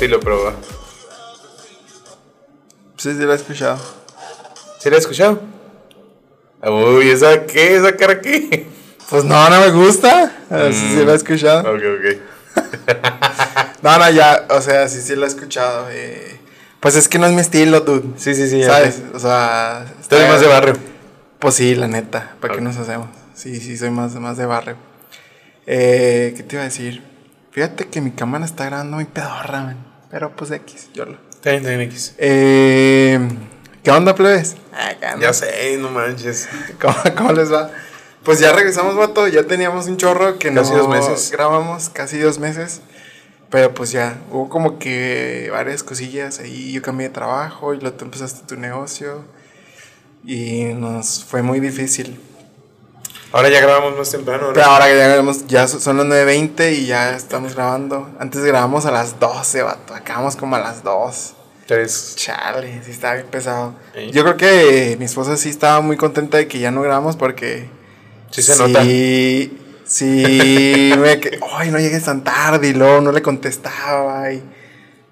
tu estilo, pero. Sí, sí, lo he escuchado. ¿Sí la has escuchado? Uy, ¿esa qué? ¿Esa cara qué? Pues no, no me gusta. Sí, sí lo he escuchado. Ok, ok. No, no, ya, o sea, sí, sí lo he escuchado. eh. Pues es que no es mi estilo, dude. Sí, sí, sí. ¿Sabes? O sea. Está- más de barrio. Pues sí, la neta. ¿Para qué nos hacemos? Sí, sí, soy más, más de barrio. Eh, ¿Qué te iba a decir? Fíjate que mi cámara está grabando muy pedorra, man. Pero pues X, yo lo. Está bien, X. Eh, ¿Qué onda, plebes? Ya sé, no manches. ¿Cómo, cómo les va? Pues ya regresamos, vato. Ya teníamos un chorro que Casi no dos meses. grabamos, casi dos meses. Pero pues ya, hubo como que varias cosillas ahí. Yo cambié de trabajo y luego tú empezaste tu negocio. Y nos fue muy difícil. Ahora ya grabamos más temprano, ¿no? Pero ahora que ya, grabamos, ya son las 9.20 y ya estamos grabando. Antes grabamos a las 12, vato. Acabamos como a las 2. Tres. Chale, sí estaba bien pesado. Sí. Yo creo que mi esposa sí estaba muy contenta de que ya no grabamos porque... Sí se nota. Sí, sí, me que, ay, no llegues tan tarde y luego no le contestaba y,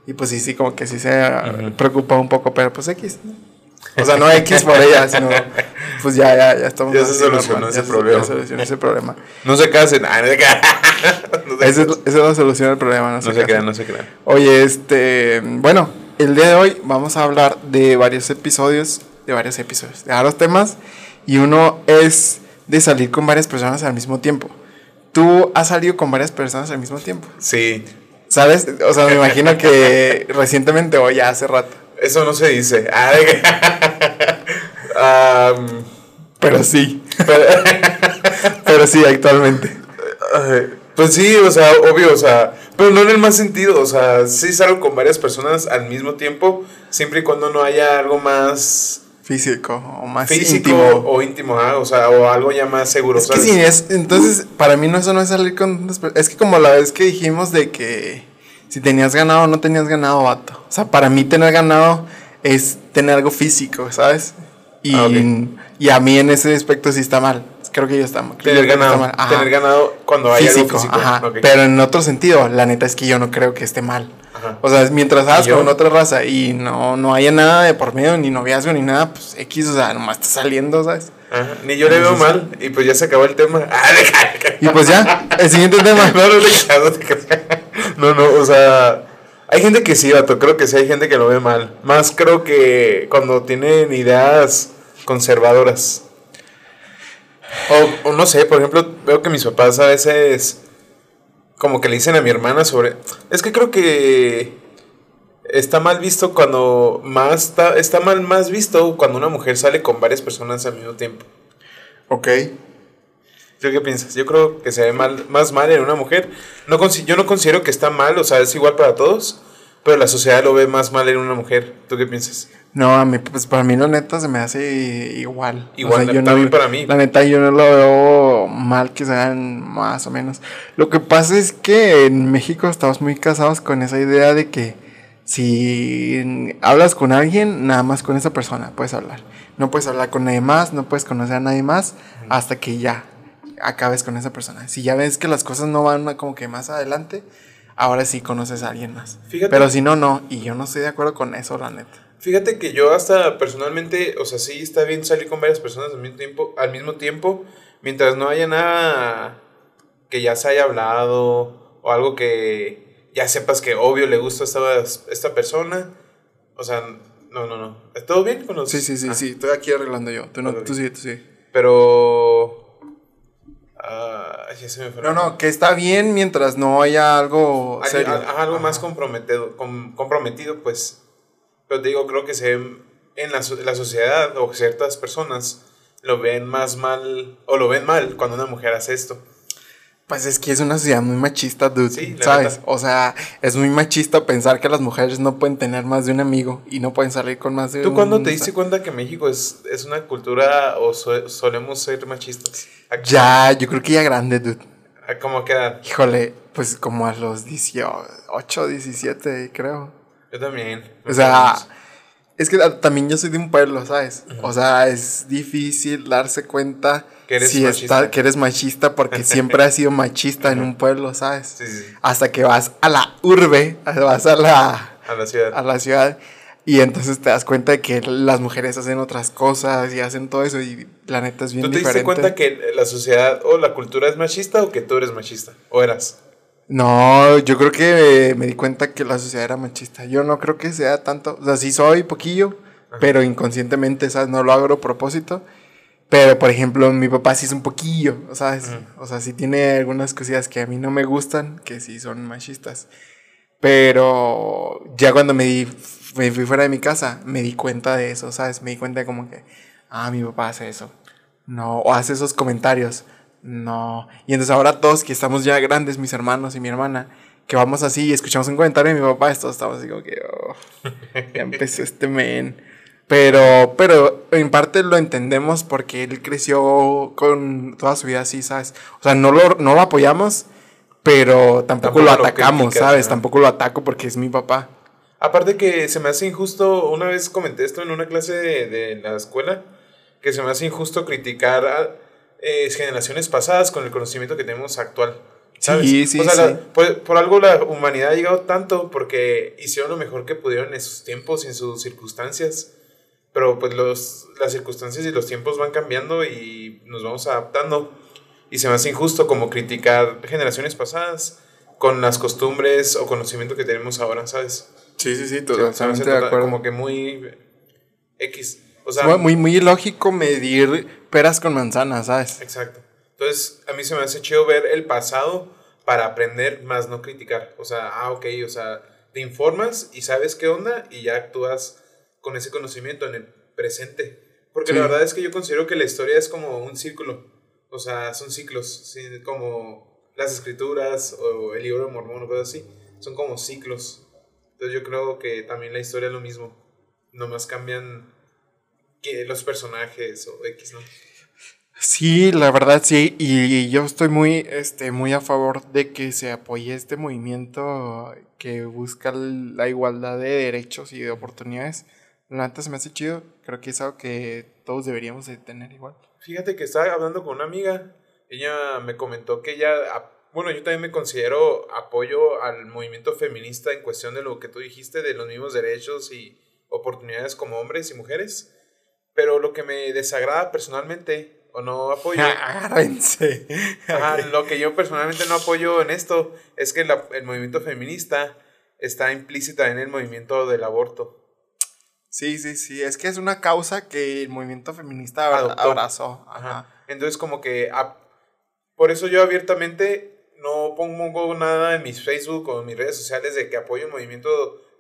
y pues sí, sí, como que sí se Ujú. preocupa un poco, pero pues X. ¿no? O sea, no X por ella, sino pues ya, ya, ya estamos. Ya se solucionó normal, ese ya se- problema. Ya se solucionó ese problema. No se casen. Ah, no se casen. No se Esa es, esa es la solución al problema, no, No sé se crean, no se crean. Oye, este, bueno, el día de hoy vamos a hablar de varios episodios, de varios episodios, de varios temas, y uno es de salir con varias personas al mismo tiempo. Tú has salido con varias personas al mismo tiempo, Sí. ¿sabes? O sea, me imagino que recientemente o ya hace rato. Eso no se dice. Ah, Am, Pero sí. Pero sí, actualmente. pues sí, o sea, obvio, o sea, pero no en el más sentido, o sea, sí salgo con varias personas al mismo tiempo, siempre y cuando no haya algo más Físico o más físico íntimo. o íntimo, ah, o sea, o algo ya más seguro, Es que sí, es, entonces para mí no eso no es salir con es que como la vez que dijimos de que si tenías ganado o no tenías ganado, vato. O sea, para mí tener ganado es tener algo físico, ¿sabes? Y, Ah, y a mí en ese aspecto sí está mal. Creo que yo está mal. Tener está ganado, mal. Ajá. tener ganado cuando hay físico, algo físico. ajá. Pero en otro sentido, la neta es que yo no creo que esté mal. Ajá. O sea, mientras hagas con otra raza y no, no haya nada de por medio, ni noviazgo, ni nada, pues X, o sea, nomás está saliendo, ¿sabes? Ajá, Ni yo le veo mal y pues ya se acabó el tema. Ah, Y pues ya, el siguiente tema. No, no, o sea, hay gente que sí, vato, creo que sí hay gente que lo ve mal. Más creo que cuando tienen ideas conservadoras. O, o no sé, por ejemplo, veo que mis papás a veces como que le dicen a mi hermana sobre... Es que creo que está mal visto cuando más... Está, está mal más visto cuando una mujer sale con varias personas al mismo tiempo. Ok. ¿Tú qué piensas? Yo creo que se ve mal, más mal en una mujer. No yo no considero que está mal, o sea, es igual para todos, pero la sociedad lo ve más mal en una mujer. ¿Tú qué piensas? No, a mí, pues para mí la neta se me hace igual. Igual, yo también no, para mí. La neta yo no lo veo mal que sean más o menos. Lo que pasa es que en México estamos muy casados con esa idea de que si hablas con alguien, nada más con esa persona puedes hablar. No puedes hablar con nadie más, no puedes conocer a nadie más hasta que ya acabes con esa persona. Si ya ves que las cosas no van como que más adelante, ahora sí conoces a alguien más. Fíjate. Pero si no, no. Y yo no estoy de acuerdo con eso, la neta. Fíjate que yo hasta personalmente, o sea, sí está bien salir con varias personas al mismo tiempo, al mismo tiempo mientras no haya nada que ya se haya hablado o algo que ya sepas que obvio le gusta a esta, esta persona. O sea, no, no, no. ¿Todo bien con los...? Sí, sí, sí, Ah. sí. Estoy aquí arreglando yo. Tú no, tú sí, tú sí. Pero. Ya se me fue No, no, que está bien mientras no haya algo Hay- algo más comprometido, com- comprometido, pues. Pero te digo, creo que se en la, la sociedad o ciertas personas lo ven más mal o lo ven mal cuando una mujer hace esto. Pues es que es una sociedad muy machista, dude. Sí, ¿Sabes? O sea, es muy machista pensar que las mujeres no pueden tener más de un amigo y no pueden salir con más de ¿Tú un. cuándo te diste cuenta que México es, es una cultura o so- solemos ser machistas? ¿A- Ya, yo creo que ya grande, dude. ¿A cómo quedar? Híjole, pues como a los 18, 17, creo. Yo también. O sea, es que también yo soy de un pueblo, ¿sabes? O sea, es difícil darse cuenta Que eres si machista. está- que eres machista porque siempre has sido machista en un pueblo, ¿sabes? Sí, sí, sí. Hasta que vas a la urbe, vas a la, A la ciudad. a la ciudad y entonces te das cuenta de que las mujeres hacen otras cosas y hacen todo eso y la neta es bien ¿Tú te diferente. diste cuenta que la sociedad o la cultura es machista o que tú eres machista? ¿O eras? No, yo creo que me di cuenta que la sociedad era machista. Yo no creo que sea tanto. O sea, sí soy poquillo, pero inconscientemente, ¿sabes? No lo hago a propósito. Pero, por ejemplo, mi papá sí es un poquillo, ¿sabes? O sea, sí tiene algunas cosillas que a mí no me gustan, que sí son machistas. Pero ya cuando me, di, me fui fuera de mi casa, me di cuenta de eso, ¿sabes? Me di cuenta de como que, ah, mi papá hace eso. No, o hace esos comentarios. No. Y entonces ahora todos que estamos ya grandes, mis hermanos y mi hermana, que vamos así y escuchamos un comentario de mi papá, todos estamos así como que, oh, ya empezó este men. Pero, pero en parte lo entendemos porque él creció con toda su vida así, ¿sabes? O sea, no lo, no lo apoyamos, pero tampoco, Tampoco lo lo atacamos, criticas, ¿sabes? ¿no? Tampoco lo ataco porque es mi papá. Aparte que se me hace injusto, una vez comenté esto en una clase de, de la escuela, que se me hace injusto criticar a eh, generaciones pasadas con el conocimiento que tenemos actual. ¿sabes? Sí, sí, O sea, sí. la- por, por algo la humanidad ha llegado tanto porque hicieron lo mejor que pudieron en sus tiempos y en sus circunstancias. Pero pues los, las circunstancias y los tiempos van cambiando y nos vamos adaptando. Y se me hace injusto como criticar generaciones pasadas con las costumbres o conocimiento que tenemos ahora, ¿sabes? Sí, sí, sí, Se- se me hace totalmente de total- acuerdo. Como que muy X. O sea, muy, muy, muy ilógico medir peras con manzanas, ¿sabes? exacto. Entonces, a mí se me hace chido ver el pasado para aprender más no criticar. O sea, ah, ok, o sea, te informas y sabes qué onda y ya actúas con ese conocimiento en el presente. Porque la verdad es que yo considero que la historia es como un círculo. O sea, son ciclos, ¿sí? como las escrituras o el libro de Mormón o cosas así. Son como ciclos. Entonces yo creo que también la historia es lo mismo. Nomás cambian que los personajes o X, ¿no? Sí, la verdad sí, y yo estoy muy, este, muy a favor de que se apoye este movimiento que busca la igualdad de derechos y de oportunidades. La neta se me hace chido, creo que es algo que todos deberíamos de tener igual. Fíjate que estaba hablando con una amiga. Ella me comentó que ella, bueno, yo también me considero apoyo al movimiento feminista en cuestión de lo que tú dijiste, de los mismos derechos y oportunidades como hombres y mujeres. Pero lo que me desagrada personalmente, o no apoyo, Agárrense. ajá, lo que yo personalmente no apoyo en esto, es que la- el movimiento feminista está implícita en el movimiento del aborto. Sí, sí, sí, es que es una causa que el movimiento feminista Adoptó. abrazó. Ajá. Ajá. Entonces como que por eso yo abiertamente no pongo nada en mis Facebook o en mis redes sociales de que apoyo el movimiento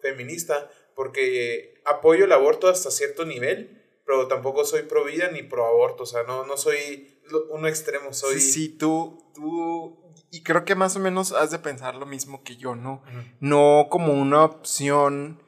feminista porque apoyo el aborto hasta cierto nivel, pero tampoco soy pro vida ni pro aborto, o sea, no, no soy uno extremo, soy... Sí, sí, tú, tú, y creo que más o menos has de pensar lo mismo que yo, ¿no? No como una opción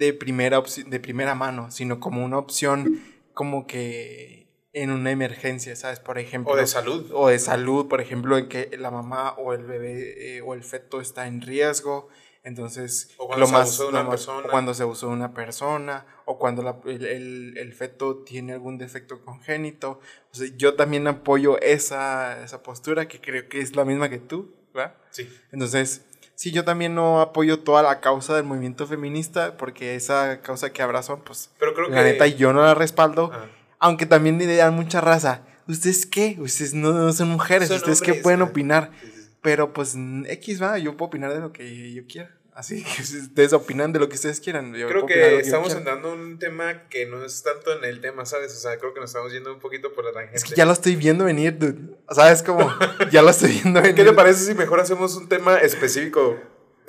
de primera, de primera mano, sino como una opción como que en una emergencia, ¿sabes? Por ejemplo. O de salud. o de salud, por ejemplo, en que la mamá o el bebé eh, o el feto está en riesgo. Entonces, O cuando se abusó de una lo más- persona. o cuando se abusó de una persona, o cuando la- el, el- el feto tiene algún defecto congénito. O sea, yo también apoyo esa, esa postura que creo que es la misma que tú, ¿verdad? Sí. Entonces, sí, yo también no apoyo toda la causa del movimiento feminista, porque esa causa que abrazan, pues, Pero creo la que... neta, yo no la respaldo. Ah. Aunque también le dan mucha raza. ¿Ustedes qué? Ustedes no, no son mujeres. Son ¿Ustedes qué pueden opinar? Sí, sí, sí. Pero pues X va, yo puedo opinar de lo que yo quiera. Así que ustedes opinan de lo que ustedes quieran. yo Creo que estamos en un tema que no es tanto en el tema, ¿sabes? O sea, creo que nos estamos yendo un poquito por la tangente. Es que ya lo estoy viendo venir, dude. ¿Sabes? Como, ya lo estoy viendo. en ¿Qué te parece si mejor hacemos un tema específico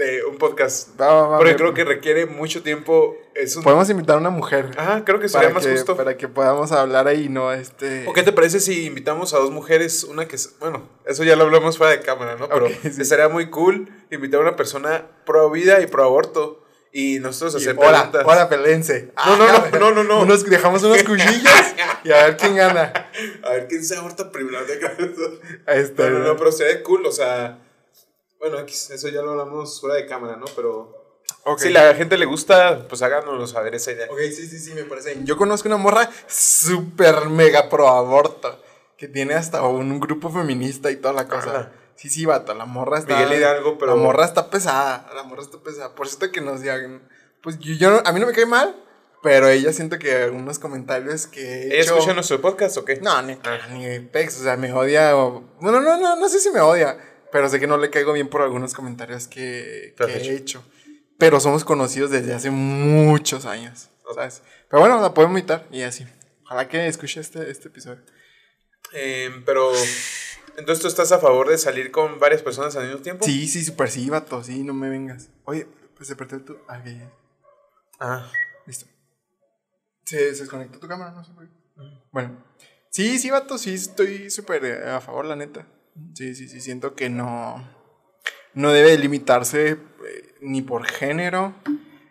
de un podcast? Va, va, va, Porque me- creo que requiere mucho tiempo. Es un... Podemos invitar a una mujer. Ajá, creo que sería más que, justo. Para que podamos hablar ahí, no este. ¿O qué te parece si invitamos a dos mujeres? Una que, es- bueno, eso ya lo hablamos fuera de cámara, ¿no? Pero Ok, sí. estaría muy cool invitar a una persona pro vida y pro aborto y nosotros hacer preguntas. ahora pelense. No, no, no, no, no, no. Unos, dejamos unos cuchillos y a ver quién gana. A ver quién se aborta primero. Este, No, no, no, pero sería cool, o sea. Bueno, eso ya lo hablamos fuera de cámara, ¿no? Pero. Ok. Si la gente le gusta, pues háganoslo saber esa idea. Ok, sí, sí, sí, me parece. bien. Yo conozco una morra súper mega pro aborto. Que tiene hasta un grupo feminista y toda la cosa. Sí, sí, vato, la morra está. Miguel Hidalgo, pero- La morra está pesada. La morra está pesada. Por cierto que nos digan. Pues yo, yo no- a mí no me cae mal. Pero ella siento que algunos comentarios que. he ¿Ella hecho- escucha nuestro podcast o qué? No, ni, ni pex, o sea, me odia. O, bueno, no, no, no sé si me odia. Pero sé que no le caigo bien por algunos comentarios que, que he hecho. Pero somos conocidos desde hace muchos años, ¿sabes? Pero bueno, la puedo invitar y así. Ojalá que escuche este, este episodio. Em, pero. Entonces tú estás a favor de salir con varias personas al mismo tiempo? Sí, sí, súper sí, vato, sí, no me vengas. Oye, pues se perdió tu. Ah, ya. Ah. Listo. Se, se desconectó tu cámara, no sé por qué. Bueno. Sí, sí, vato, sí, estoy súper eh, a favor, la neta. Sí, sí, sí, siento que no. No debe limitarse eh, ni por género,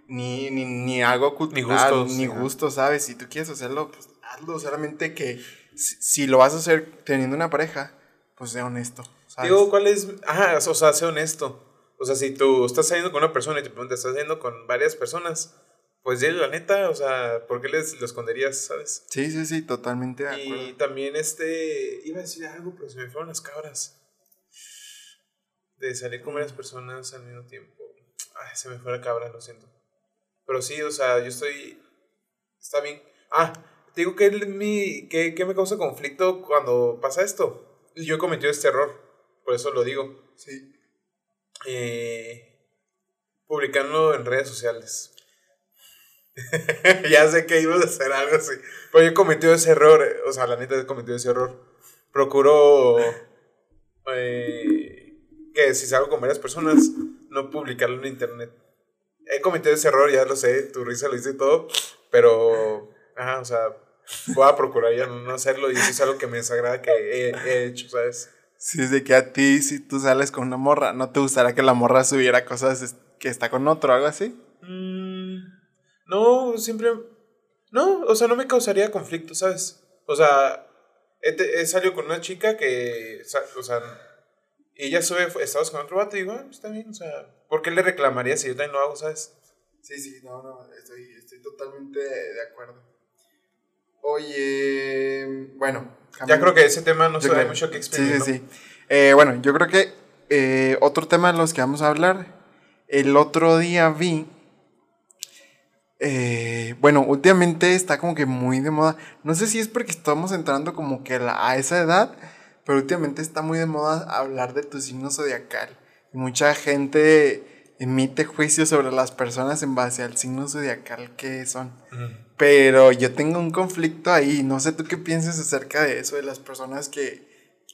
ni, ni, ni algo cultural, gustos, ni gusto, ¿sabes? Si tú quieres hacerlo, pues hazlo. Solamente que si, si lo vas a hacer teniendo una pareja, pues sea honesto, ¿sabes? Digo, ¿cuál es? Ajá, o sea, sé honesto. O sea, si tú estás saliendo con una persona y te preguntas, ¿estás saliendo con varias personas? Pues dile la neta, o sea, ¿por qué les lo esconderías, sabes? Sí, sí, sí, totalmente de acuerdo. Y también este, iba a decir algo, pero se me fueron las cabras. De salir con varias personas al mismo tiempo. Ay, se me fue la cabra, lo siento. Pero sí, o sea, yo estoy, está bien. Ah, te digo que, mi, que, que me causa conflicto cuando pasa esto. Yo he cometido este error, por eso lo digo. Sí. Eh, publicarlo en redes sociales. ya sé que ibas a hacer algo así. Pero yo he cometido ese error. eh, O sea, la neta he cometido ese error. Procuro eh, que si salgo con varias personas, no publicarlo en internet. He cometido ese error, ya lo sé. Tu risa lo hice todo. Pero, ajá, o sea, voy a procurar ya no hacerlo. Y eso es algo que me desagrada que he, he hecho, ¿sabes? Si es de que a ti, si tú sales con una morra, ¿no te gustaría que la morra subiera cosas que está con otro algo así? Mm, no, siempre. No, o sea, no me causaría conflicto, ¿sabes? O sea, he, he salido con una chica que. O sea, y ella sube estados con otro vato y digo, ah, está bien, o sea, ¿por qué le reclamaría si yo también lo hago, ¿sabes? Sí, sí, no, no, estoy, estoy totalmente de acuerdo. Oye, bueno. Ya creo que ese tema no se da creo- mucho que Sí, exprimir. sí, ¿no? sí. Eh, bueno, yo creo que eh, otro tema de los que vamos a hablar. El otro día vi. Eh, bueno, últimamente está como que muy de moda. No sé si es porque estamos entrando como que a esa edad, pero últimamente está muy de moda hablar de tu signo zodiacal. Y mucha gente emite juicios sobre las personas en base al signo zodiacal que son. Pero yo tengo un conflicto ahí. No sé tú qué piensas acerca de eso, de las personas que,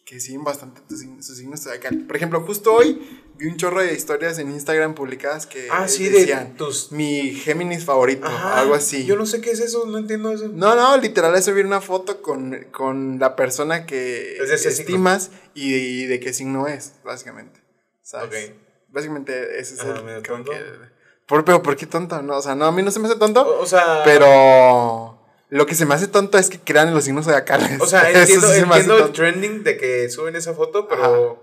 que siguen bastante tu signo- su signo zodiacal. Por ejemplo, justo hoy vi un chorro de historias en Instagram publicadas que Ah, de decían tus- mi Géminis favorito, Ajá, algo así. Yo no sé qué es eso, no entiendo eso. No, no, literal es subir una foto con, con la persona que Es estimas y, y de qué signo es, básicamente. ¿sabes? Ok. Básicamente ese es Ah, el... creo que- por, pero ¿por qué tonto? No, o sea, no, a mí no se me hace tonto. O, o sea. Pero lo que se me hace tonto es que crean en los signos zodiacales. O sea, entiendo, sí se el trending de que suben esa foto, pero Ajá.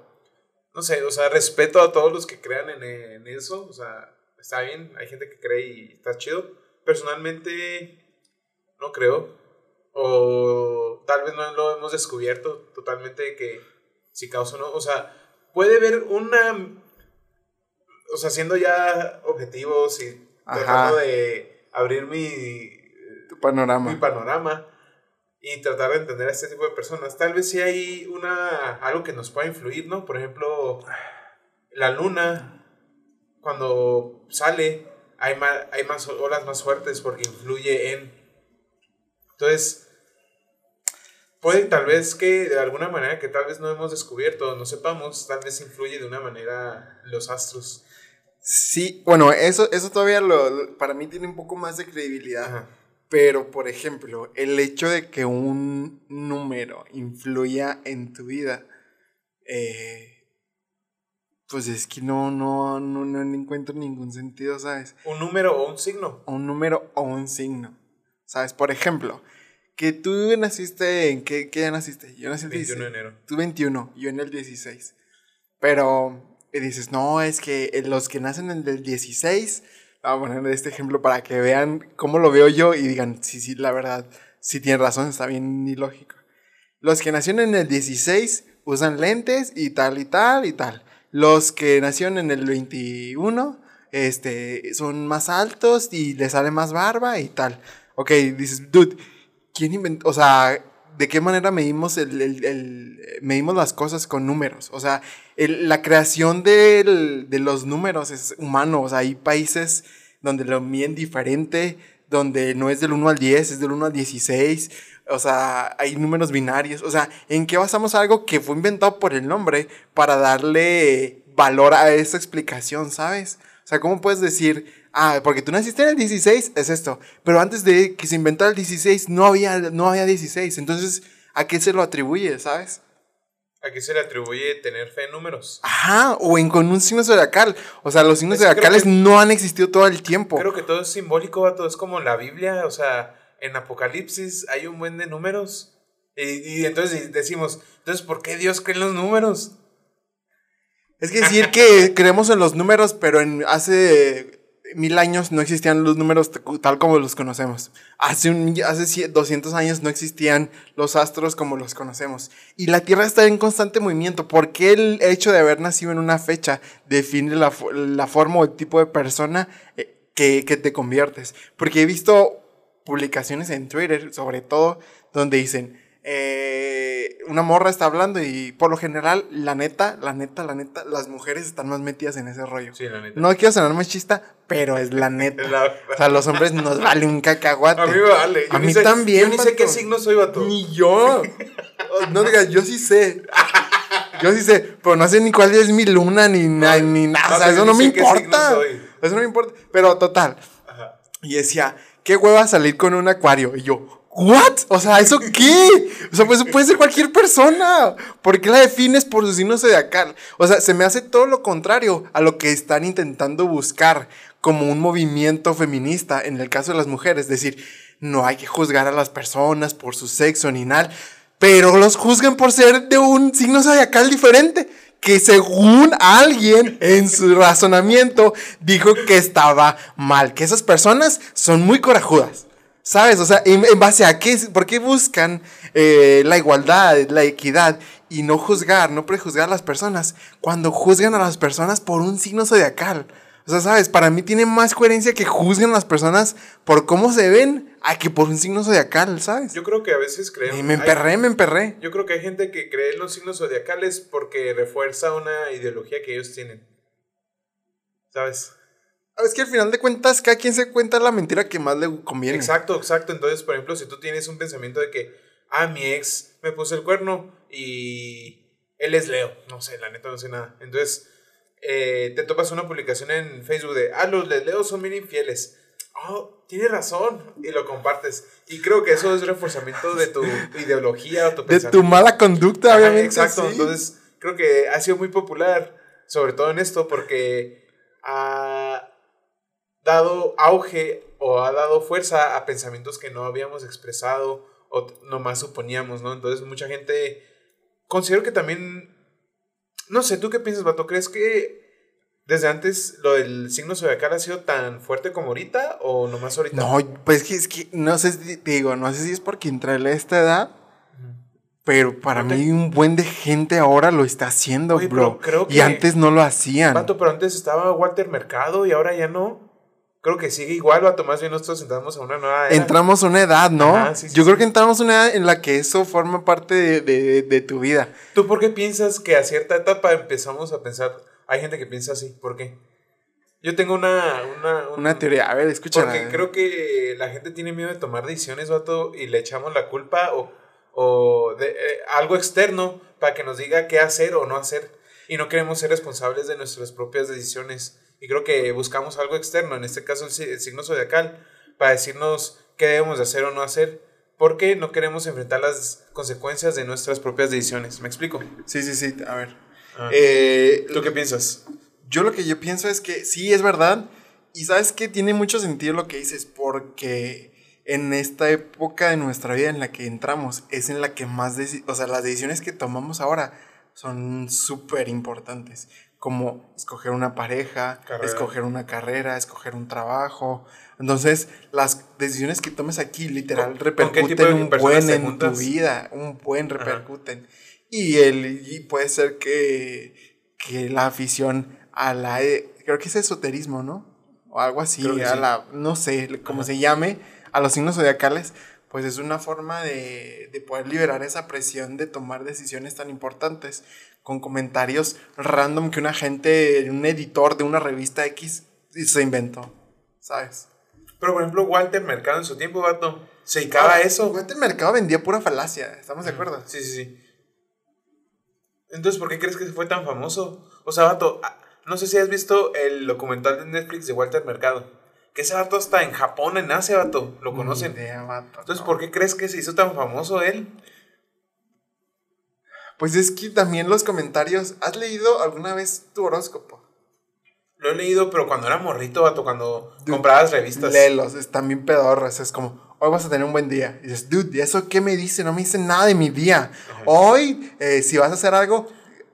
no sé, o sea, respeto a todos los que crean en, en eso, o sea, está bien, hay gente que cree y está chido. Personalmente, no creo, o tal vez no lo hemos descubierto totalmente que si causa o no, o sea, puede haber una, o sea, siendo ya objetivos y tratando de abrir mi Tu panorama. mi panorama y tratar de entender a este tipo de personas. Tal vez sí hay una algo que nos pueda influir, ¿no? Por ejemplo, la luna cuando sale hay más, hay más olas más fuertes porque influye en entonces puede tal vez que de alguna manera que tal vez no hemos descubierto, no sepamos, tal vez influye de una manera los astros. Sí, bueno, eso, eso todavía lo, para mí tiene un poco más de credibilidad. Ajá. Pero, por ejemplo, el hecho de que un número influya en tu vida, eh, pues es que no, no, no, no encuentro ningún sentido, ¿sabes? Un número o un signo. Un número o un signo, ¿sabes? Por ejemplo, que tú naciste en, ¿qué, qué día naciste? Yo nací el 21 de 16. enero. Tú 21, yo en el 16. Pero y dices, no, es que los que nacen en el 16, vamos a poner este ejemplo para que vean cómo lo veo yo y digan, sí, sí, la verdad, sí tiene razón, está bien ilógico. Los que nacieron en el 16 usan lentes y tal y tal y tal. Los que nacieron en el 21 este, son más altos y les sale más barba y tal. Ok, dices, dude, ¿quién inventó? O sea, ¿de qué manera medimos, el, el- el- medimos las cosas con números? O sea, la creación del- de los números es humano. O sea, hay países donde lo miden diferente, donde no es del 1 al 10, es del 1 al 16. O sea, hay números binarios. O sea, ¿en qué basamos algo que fue inventado por el nombre para darle valor a esa explicación, ¿sabes? O sea, ¿cómo puedes decir, ah, porque tú naciste en el 16, es esto, pero antes de que se inventara el 16 no había, no había 16, entonces, ¿a qué se lo atribuye, sabes? ¿A qué se le atribuye tener fe en números? Ajá, o en con un signo zodiacal. O sea, los signos zodiacales no han existido todo el tiempo. Creo que todo es simbólico, vato. Es como la Biblia, o sea, en Apocalipsis hay un buen de números. Y, y entonces decimos, entonces, ¿por qué Dios cree en los números? Es que decir que creemos en los números, pero en hace mil años no existían los números tal como los conocemos. Hace, un, hace cie- 200 años no existían los astros como los conocemos. Y la Tierra está en constante movimiento. ¿Por qué el hecho de haber nacido en una fecha define la, la forma o el tipo de persona eh, que, que te conviertes? Porque he visto publicaciones en Twitter, sobre todo, donde dicen, eh, una morra está hablando y por lo general, la neta, la neta, la neta, las mujeres están más metidas en ese rollo. Sí, la neta. No quiero sonar machista, pero es la neta. La- O sea, los hombres nos vale un cacahuate. A mí me vale. Yo A mí sé- también. Yo ni sé qué signo soy, vato. Ni yo. No digas, yo sí sé. Yo sí sé, pero no sé ni cuál es mi luna, ni, na- ni nada. O sea, eso no me importa. Eso no me importa. Pero total. Ajá. Y decía, qué hueva salir con un acuario. Y yo, ¿what? O sea, ¿eso qué? O sea, pues puede ser cualquier persona. ¿Por qué la defines por su signo zodiacal? O sea, se me hace todo lo contrario a lo que están intentando buscar como un movimiento feminista en el caso de las mujeres. Es decir, no hay que juzgar a las personas por su sexo ni nada. Pero los juzgan por ser de un signo zodiacal diferente. Que según alguien en su razonamiento dijo que estaba mal. Que esas personas son muy corajudas. ¿Sabes? O sea, ¿en, en base a qué? ¿Por qué buscan eh, la igualdad, la equidad y no juzgar, no prejuzgar a las personas cuando juzgan a las personas por un signo zodiacal? O sea, ¿sabes? Para mí tiene más coherencia que juzguen a las personas por cómo se ven a que por un signo zodiacal, ¿sabes? Yo creo que a veces creemos. Y me hay- emperré, me emperré. Yo creo que hay gente que cree en los signos zodiacales porque refuerza una ideología que ellos tienen. ¿Sabes? Es que al final de cuentas, cada quien se cuenta la mentira que más le conviene. Exacto, exacto. Entonces, por ejemplo, si tú tienes un pensamiento de que, ah, mi ex me puso el cuerno y él es Leo, no sé, la neta no sé nada. Entonces, eh, te topas una publicación en Facebook de, ah, los de Leo son bien infieles. Oh, tienes razón. Y lo compartes. Y creo que eso es reforzamiento de tu ideología o tu De pensamiento. tu mala conducta, Ajá, obviamente. Exacto, sí. entonces creo que ha sido muy popular, sobre todo en esto, porque ha dado auge o ha dado fuerza a pensamientos que no habíamos expresado o nomás suponíamos, ¿no? Entonces mucha gente, considero que también, no sé, ¿tú qué piensas, Vato? ¿Crees que desde antes lo del signo zodiacal ha sido tan fuerte como ahorita o nomás ahorita? No, pues que es que no sé te digo, no sé si es porque entré a esta edad, pero para mí un buen de gente ahora lo está haciendo, Oye, bro. Y antes no lo hacían. Vato, pero antes estaba Walter Mercado y ahora ya no. Creo que sigue igual, Vato. Más bien nosotros entramos a una nueva era. Entramos a una edad, ¿no? Ajá, sí, sí, Yo sí. creo que entramos a una edad en la que eso forma parte de, de- de tu vida. ¿Tú por qué piensas que a cierta etapa empezamos a pensar? Hay gente que piensa así. ¿Por qué? Yo tengo una... Una, un- Una teoría. A ver, escúchala. Porque creo que la gente tiene miedo de tomar decisiones, Vato, y le echamos la culpa o... o de, eh, algo externo para que nos diga qué hacer o no hacer. Y no queremos ser responsables de nuestras propias decisiones. Y creo que buscamos algo externo, en este caso el, si- el signo zodiacal, para decirnos qué debemos de hacer o no hacer. Porque no queremos enfrentar las consecuencias de nuestras propias decisiones. ¿Me explico? Sí, sí, sí, a ver. Ah. Eh, ¿Tú qué piensas? Yo lo que yo pienso es que sí, es verdad. Y sabes que tiene mucho sentido lo que dices, porque en esta época de nuestra vida en la que entramos, es en la que más, o sea, las decisiones que tomamos ahora son súper importantes. Como escoger una pareja, Carrera. escoger una carrera, escoger un trabajo. Entonces, las decisiones que tomes aquí literal ¿Con- con qué tipo repercuten un buen en tu vida, un buen Ajá. repercuten. Y, el, y puede ser que, que la afición a la... e- Creo que es esoterismo, ¿no? O algo así, a sí. la... No sé, como Ajá. se llame, a los signos zodiacales, pues es una forma de, de poder liberar esa presión de tomar decisiones tan importantes con comentarios random que una gente, un editor de una revista X se inventó, ¿sabes? Pero por ejemplo, Walter Mercado en su tiempo, vato, se dedicaba a eso. Este mercado vendía pura falacia, ¿estamos de acuerdo? Sí, sí, sí. Entonces, ¿por qué crees que fue tan famoso? O sea, vato, ah, no sé si has visto el documental de Netflix de Walter Mercado. Que ese vato está en Japón, en Asia, vato. Lo conocen. Idea, vato, Entonces. ¿por qué crees que se hizo tan famoso él? Pues es que también los comentarios. ¿Has leído alguna vez tu horóscopo? Lo he leído, pero cuando era morrito, vato, cuando comprabas revistas. Léelos, están bien pedorros. Es como, hoy vas a tener un buen día. Y dices, dude, ¿y ¿eso qué me dice? No me dice nada de mi día. Hoy, eh, si vas a hacer algo.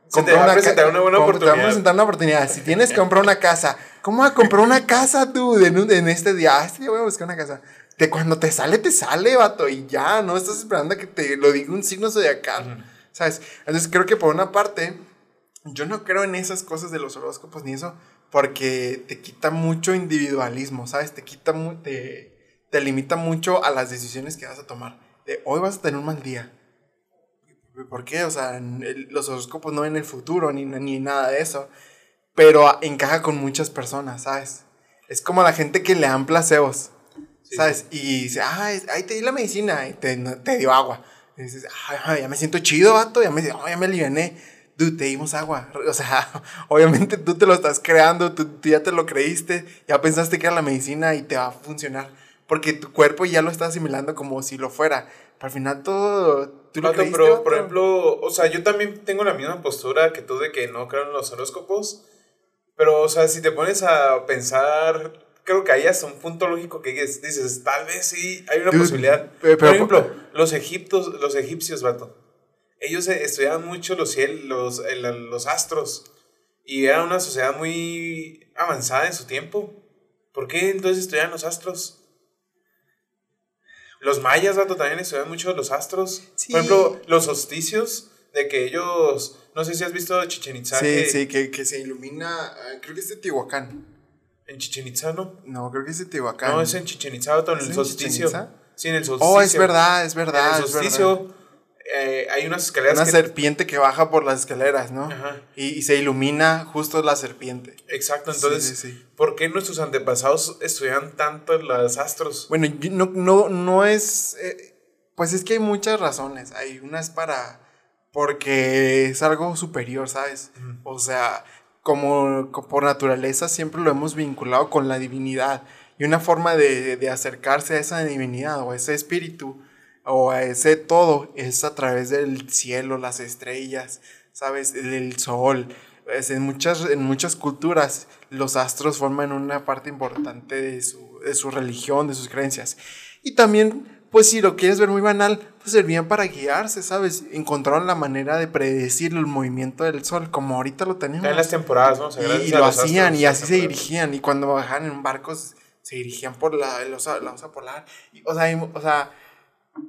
Se te va a presentar una buena com- Te va a oportunidad. presentar una oportunidad. Si tienes que comprar una casa, ¿cómo vas a comprar una casa, dude, en, en este día? Ah, este día voy a buscar una casa. De cuando te sale, te sale, vato. Y ya, no estás esperando a que te lo diga un signo zodiacal. ¿Sabes? Entonces creo que por una parte, yo no creo en esas cosas de los horóscopos ni eso, porque te quita mucho individualismo, ¿sabes? Te quita, te, te limita mucho a las decisiones que vas a tomar. De hoy vas a tener un mal día. ¿Por qué? O sea, el- los horóscopos no ven el futuro ni, ni nada de eso, pero encaja con muchas personas, ¿sabes? Es como la gente que le dan placebos, Sí, ¿sabes? Y dice, ah, es- ahí te di la medicina y te, no- te dio agua. Y dices, "Ay, ay, ya me siento chido, vato, ya me, oh, ya me aliviané. Dude, te dimos agua. O sea, obviamente tú te lo estás creando, tú, tú ya te lo creíste, ya pensaste que era la medicina y te va a funcionar. Porque tu cuerpo ya lo está asimilando como si lo fuera. Pero al final todo, tú lo Vato, creíste, pero, por ejemplo, o sea, yo también tengo la misma postura que tú de que no creo en los horóscopos. Pero, o sea, si te pones a pensar, creo que hay hasta un punto lógico que dices, tal vez sí, hay una Dude, posibilidad. pero- por pero- ejemplo, los egiptos, los egipcios, vato. Ellos eh, estudiaban mucho los cielos, los, el- los astros. Y era una sociedad muy avanzada en su tiempo. ¿Por qué entonces estudiaban los astros? Los mayas, vato, también estudian mucho los astros. Sí. Por ejemplo, los solsticios, de que ellos, no sé si has visto Chichen Itza, Sí, que sí, que, que se ilumina, ah, creo que es de Tehuacán. en Chichen Itza, ¿no? No, creo que es de Tehuacán. No, es en Chichen Itza, vato, en ¿Es el en solsticio. Chichén Itzá? Sí, en el solsticio. Oh, es verdad, es En verdad. el es verdad. solsticio eh, hay unas escaleras Una que... serpiente que baja por las escaleras, ¿no? Ajá. Y, y se ilumina justo la serpiente. Exacto, entonces, sí, sí. ¿por qué nuestros antepasados estudian tanto los astros? Bueno, no, no, no es. eh, pues es que hay muchas razones. Hay unas para. Porque es algo superior, ¿sabes? O sea, como, co- por naturaleza siempre lo hemos vinculado con la divinidad. Y una forma de, de acercarse a esa divinidad o a ese espíritu o a ese todo es a través del cielo, las estrellas, ¿sabes? El, el sol. Es en, muchas, en muchas culturas los astros forman una parte importante de su, de su religión, de sus creencias. Y también, pues si lo quieres ver muy banal, pues servían para guiarse, ¿sabes? Encontraron la manera de predecir el movimiento del sol, como ahorita lo tenemos. En las temporadas, ¿no? Y, y lo hacían astros, y así se dirigían. Y cuando bajaban en barcos, se dirigían por la, el osa- la osa polar. Y, o, sea, hay- o sea,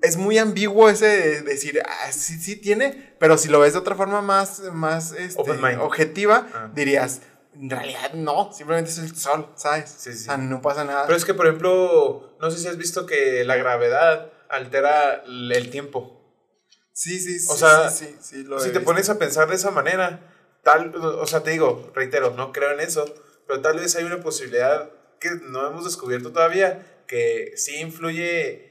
es muy ambiguo ese de decir, ah, sí, sí tiene, pero si lo ves de otra forma más, más este, objetiva, Ah. dirías, en realidad no, simplemente es el sol, ¿sabes? Sí, sí. O sea, no pasa nada. Pero es que, por ejemplo, no sé si has visto que la gravedad altera el tiempo. sí, sí, sí. o sea, sí, sí, lo si te visto. pones a pensar de esa manera, tal, o sea, te digo, reitero, no creo en eso, pero tal vez hay una posibilidad que no hemos descubierto todavía, que sí influye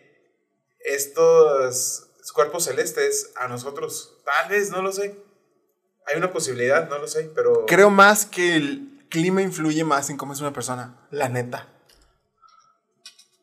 estos cuerpos celestes a nosotros. Tal vez, no lo sé. Hay una posibilidad, no lo sé, pero... Creo más que el clima influye más en cómo es una persona, la neta.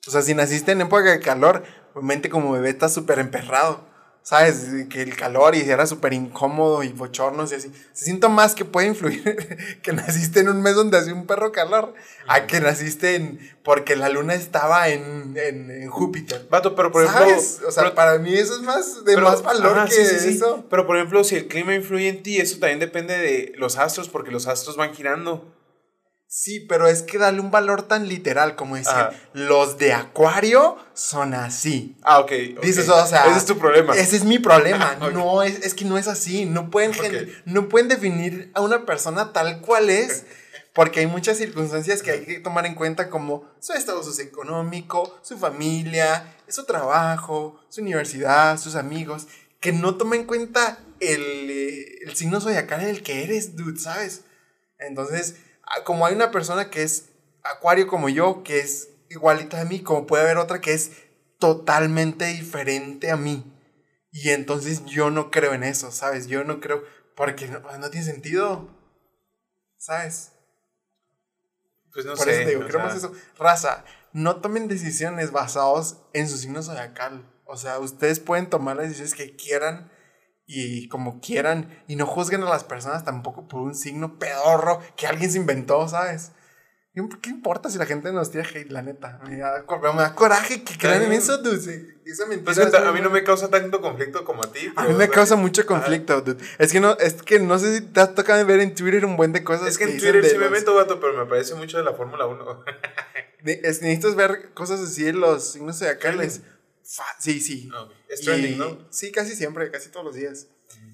O sea, si naciste en época de calor, mente como bebé está súper emperrado. ¿Sabes? Que el calor y era súper incómodo y bochornos y así. Se siento más que puede influir que naciste en un mes donde hacía un perro calor a que naciste en. porque la luna estaba en, en, en Júpiter. Vato, pero por ejemplo. ¿Sabes? O sea, pero- para mí eso es más de pero- más valor ajá, que sí, sí, sí. eso. Pero por ejemplo, si el clima influye en ti, eso también depende de los astros, porque los astros van girando. Sí, pero es que darle un valor tan literal como decir, Ajá. los de Acuario son así. Ah, ok. ok. Dices, o sea. Ese es tu problema. Ese es mi problema. Ok. No, es, es que no es así. No pueden, gen- Ok. no pueden definir a una persona tal cual es. Porque hay muchas circunstancias que hay que tomar en cuenta como su estado socioeconómico, su familia, su trabajo, su universidad, sus amigos, que no tomen en cuenta el, eh, el signo zodiacal en el que eres, dude, ¿sabes? Entonces, ah, como hay una persona que es acuario como yo, que es igualita a mí, como puede haber otra que es totalmente diferente a mí. Y entonces yo no creo en eso, ¿sabes? Yo no creo, porque no, no tiene sentido, ¿sabes? Pues no Por sé. eso te digo, o creo sea, más eso. Raza, no tomen decisiones basados en su signo zodiacal. O sea, ustedes pueden tomar las decisiones que quieran y como quieran y no juzguen a las personas tampoco por un signo pedorro que alguien se inventó, ¿sabes? ¿Qué importa si la gente nos tira hate, la neta? Me da, me da coraje que crean en eso, dude. Sí, Esa mentira Pues que es muy a mí no me causa tanto conflicto como a ti. A mí me sea, causa mucho conflicto, dude. Es que no, es que no sé si te has tocado ver en Twitter un buen de cosas. Es que en dicen Twitter sí me meto, vato, pero me parece mucho de la Fórmula 1. de- es- necesitas ver cosas así de los signos zodiacales. Sí, sí. Ah, ok. Es trending, ¿no? Sí, casi siempre, casi todos los días.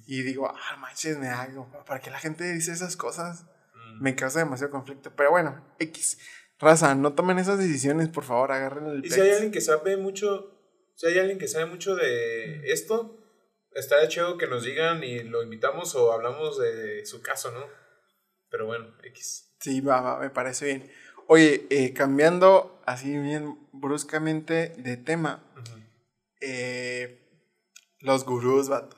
Y digo, ah, manches, me hago. ¿Para qué la gente dice esas cosas? Mm. Me causa demasiado conflicto. Pero bueno, X. Raza, no tomen esas decisiones, por favor, agarren el Y si hay alguien que sabe mucho, si hay alguien que sabe mucho de esto, estaría chido que nos digan y lo invitamos o hablamos de su caso, ¿no? Pero bueno, X. Sí, va, va, me parece bien. Oye, eh, cambiando así bien bruscamente de tema, eh, los gurús, vato.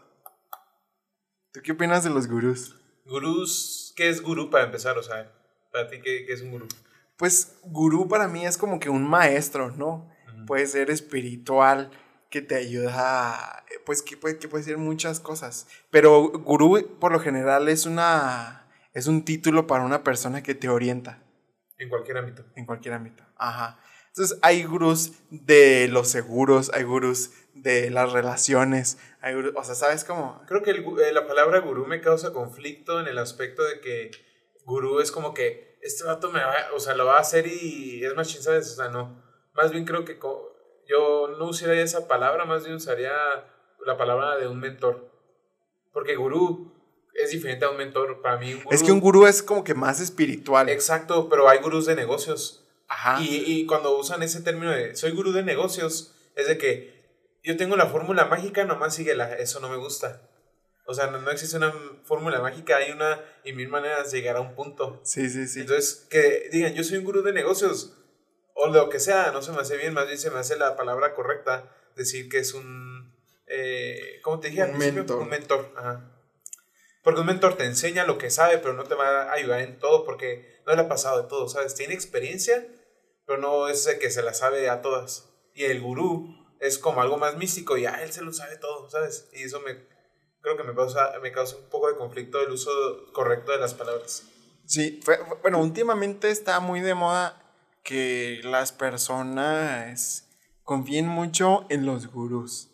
¿Tú qué opinas de los gurús? Gurús, ¿qué es gurú para empezar? O sea, para ti, ¿qué, qué es un gurú? Pues gurú para mí es como que un maestro, ¿no? Puede ser espiritual, que te ayuda, a- pues que puede, que puede ser muchas cosas. Pero gurú por lo general es una, es un título para una persona que te orienta En cualquier ámbito. en cualquier ámbito. Ajá. Entonces hay gurús de los seguros, hay gurús de las relaciones, hay gurús, o sea, ¿sabes cómo? Creo que el eh, la palabra gurú me causa conflicto en el aspecto de que gurú es como que este vato me va, o sea, lo va a hacer y es más ¿sabes? O sea, no. Más bien creo que yo no usaría esa palabra, más bien usaría la palabra de un mentor. Porque gurú es diferente a un mentor. Para mí, un gurú, Es que un gurú es como que más espiritual. Exacto, pero hay gurús de negocios. Ajá. Y, y cuando usan ese término de soy gurú de negocios, es de que yo tengo la fórmula mágica, nomás síguela. Eso no me gusta. O sea, no, no existe una fórmula mágica, hay una y mil maneras de llegar a un punto. Sí, sí, sí. Entonces, que digan, yo soy un gurú de negocios, o lo que sea, no se me hace bien, más bien se me hace la palabra correcta, decir que es un, eh, ¿cómo te dije? Un mentor. Un mentor, ajá. Porque un mentor te enseña lo que sabe, pero no te va a ayudar en todo, porque no le ha pasado de todo, ¿sabes? Tiene experiencia, pero no es el que se la sabe a todas. Y el gurú es como algo más místico, y a él se lo sabe todo, ¿sabes? Y eso me, creo que me causa, me causa un poco de conflicto el uso correcto de las palabras. Sí, fue- bueno, últimamente está muy de moda que las personas confíen mucho en los gurús.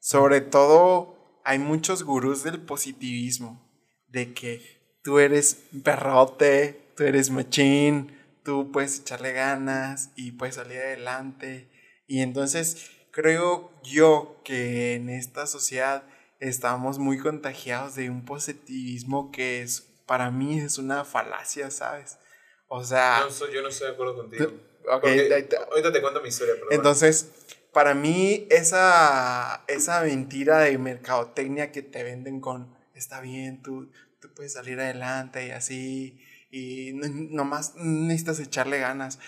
Sobre todo, hay muchos gurús del positivismo, de que tú eres perrote, tú eres machín, tú puedes echarle ganas y puedes salir adelante. Y entonces creo yo que en esta sociedad estamos muy contagiados de un positivismo que es para mí es una falacia, ¿sabes? O sea, No yo no estoy de acuerdo contigo. Tú- ok, Porque- ahí te- ahorita te cuento mi historia, pero entonces, para mí esa, esa mentira de mercadotecnia que te venden con, está bien, tú, tú puedes salir adelante y así, y no- nomás necesitas echarle ganas.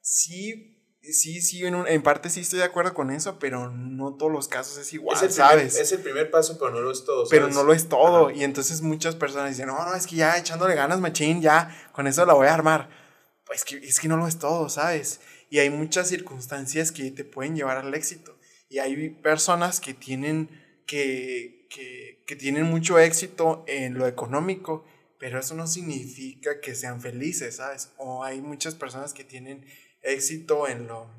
Sí, sí, sí, en, en, parte sí estoy de acuerdo con eso, pero no todos los casos es igual, es el ¿sabes? Primer, es el primer paso, pero no lo es todo. ¿sabes? Pero no lo es todo. Y entonces muchas personas dicen, no, no, es que ya echándole ganas, machín, ya, con eso la voy a armar. Pues que, es que no lo es todo, ¿sabes? Y hay muchas circunstancias que te pueden llevar al éxito. Y hay personas que tienen, que, que, que tienen mucho éxito en lo económico, pero eso no significa que sean felices, ¿sabes? O hay muchas personas que tienen éxito en lo,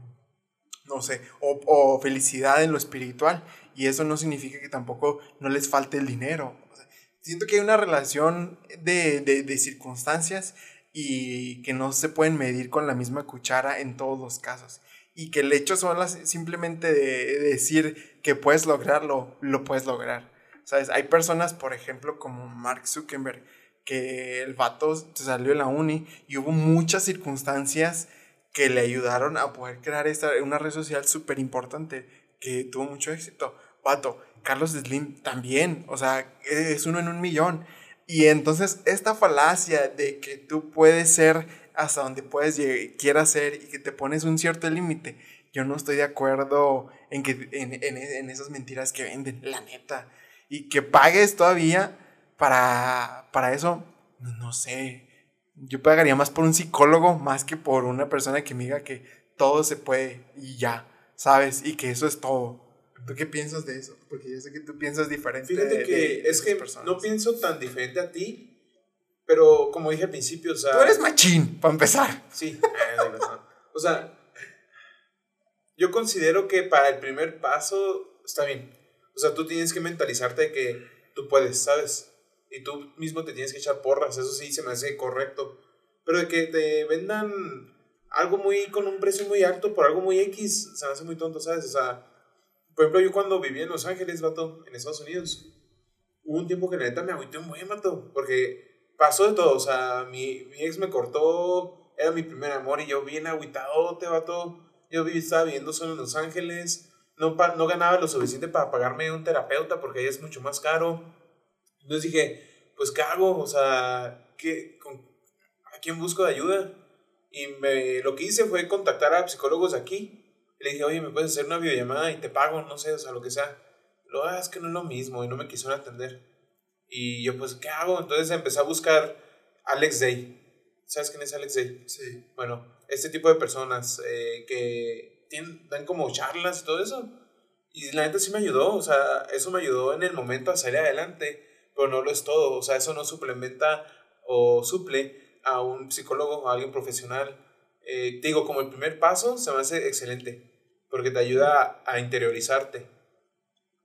no sé, o, o, felicidad en lo espiritual. Y eso no significa que tampoco no les falte el dinero. O sea, siento que hay una relación de, de, de, circunstancias y que no se pueden medir con la misma cuchara en todos los casos. Y que el hecho son las, simplemente de decir que puedes lograrlo, lo puedes lograr. ¿Sabes? Hay personas, por ejemplo, como Mark Zuckerberg, que el vato salió de la uni y hubo muchas circunstancias que le ayudaron a poder crear esta, una red social súper importante que tuvo mucho éxito. Vato, Carlos Slim también, o sea, es uno en un millón. Y entonces esta falacia de que tú puedes ser hasta donde puedes llegar, quieras ser y que te pones un cierto límite, yo no estoy de acuerdo en, que, en, en, en esas mentiras que venden, la neta. Y que pagues todavía para, para eso, no sé, yo pagaría más por un psicólogo más que por una persona que me diga que todo se puede y ya, ¿sabes? Y que eso es todo. ¿Tú qué piensas de eso? Porque yo sé que tú piensas diferente. Fíjate que de es que personas. no pienso tan diferente a ti, pero como dije al principio, o sea... Tú eres machín, para empezar. Sí, o sea, yo considero que para el primer paso está bien. O sea, tú tienes que mentalizarte de que tú puedes, ¿sabes? Y tú mismo te tienes que echar porras, eso sí se me hace correcto. Pero de que te vendan algo muy con un precio muy alto por algo muy X, se me hace muy tonto, ¿sabes? O sea, por ejemplo, yo cuando vivía en Los Ángeles, vato, en Estados Unidos, hubo un tiempo que la neta me agüité buen, vato, porque pasó de todo, o sea, mi, mi ex me cortó, era mi primer amor y yo bien agüitadote, vato. Yo estaba viviendo solo en Los Ángeles, no, no ganaba lo suficiente para pagarme un terapeuta porque ahí es mucho más caro entonces dije, pues ¿qué hago? O sea, ¿qué, con, ¿a quién busco de ayuda? Y me, lo que hice fue contactar a psicólogos aquí. Y le dije, oye, ¿me puedes hacer una videollamada y te pago? No sé, o sea, lo que sea. Lo ah, es que no es lo mismo y no me quisieron atender. Y yo, pues, ¿qué hago? Entonces empecé a buscar Alex Day. ¿Sabes quién es Alex Day? Sí. Bueno, este tipo de personas eh, que tienen, dan como charlas y todo eso. Y la neta sí me ayudó, o sea, eso me ayudó en el momento a salir adelante pero no lo es todo, o sea, eso no suplementa o suple a un psicólogo, a alguien profesional. Eh, digo, como el primer paso se me hace excelente, porque te ayuda a, a interiorizarte,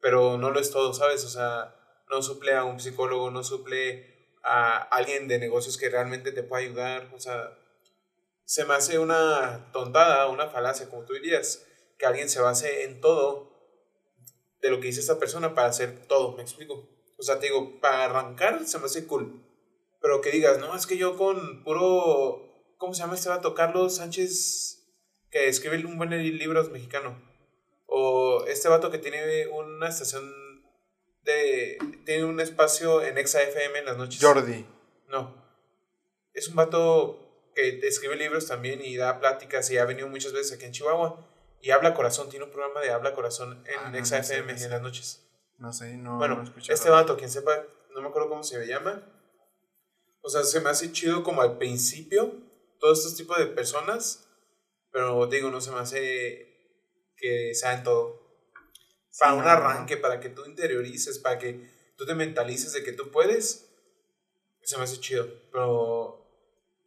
pero no lo es todo, ¿sabes? O sea, no suple a un psicólogo, no suple a alguien de negocios que realmente te pueda ayudar, o sea, se me hace una tontada, una falacia, como tú dirías, que alguien se base en todo de lo que dice esta persona para hacer todo, ¿me explico? O sea, te digo, para arrancar se me hace cool. Pero que digas, no, es que yo con puro. ¿Cómo se llama este vato? Carlos Sánchez, que escribe un buen libros mexicano. O este vato que tiene una estación de. Tiene un espacio en ExaFM en las noches. Jordi. No. Es un vato que escribe libros también y da pláticas y ha venido muchas veces aquí en Chihuahua. Y habla corazón, tiene un programa de habla corazón en Ah, no no sé. en las noches. No sé, no. Bueno, no este vato, quien sepa, no me acuerdo cómo se llama. O sea, se me hace chido como al principio, todos estos tipos de personas, pero digo, no se me hace que sea en todo. Para Sí, un no, arranque, para que tú interiorices, para que tú te mentalices de que tú puedes, se me hace chido. Pero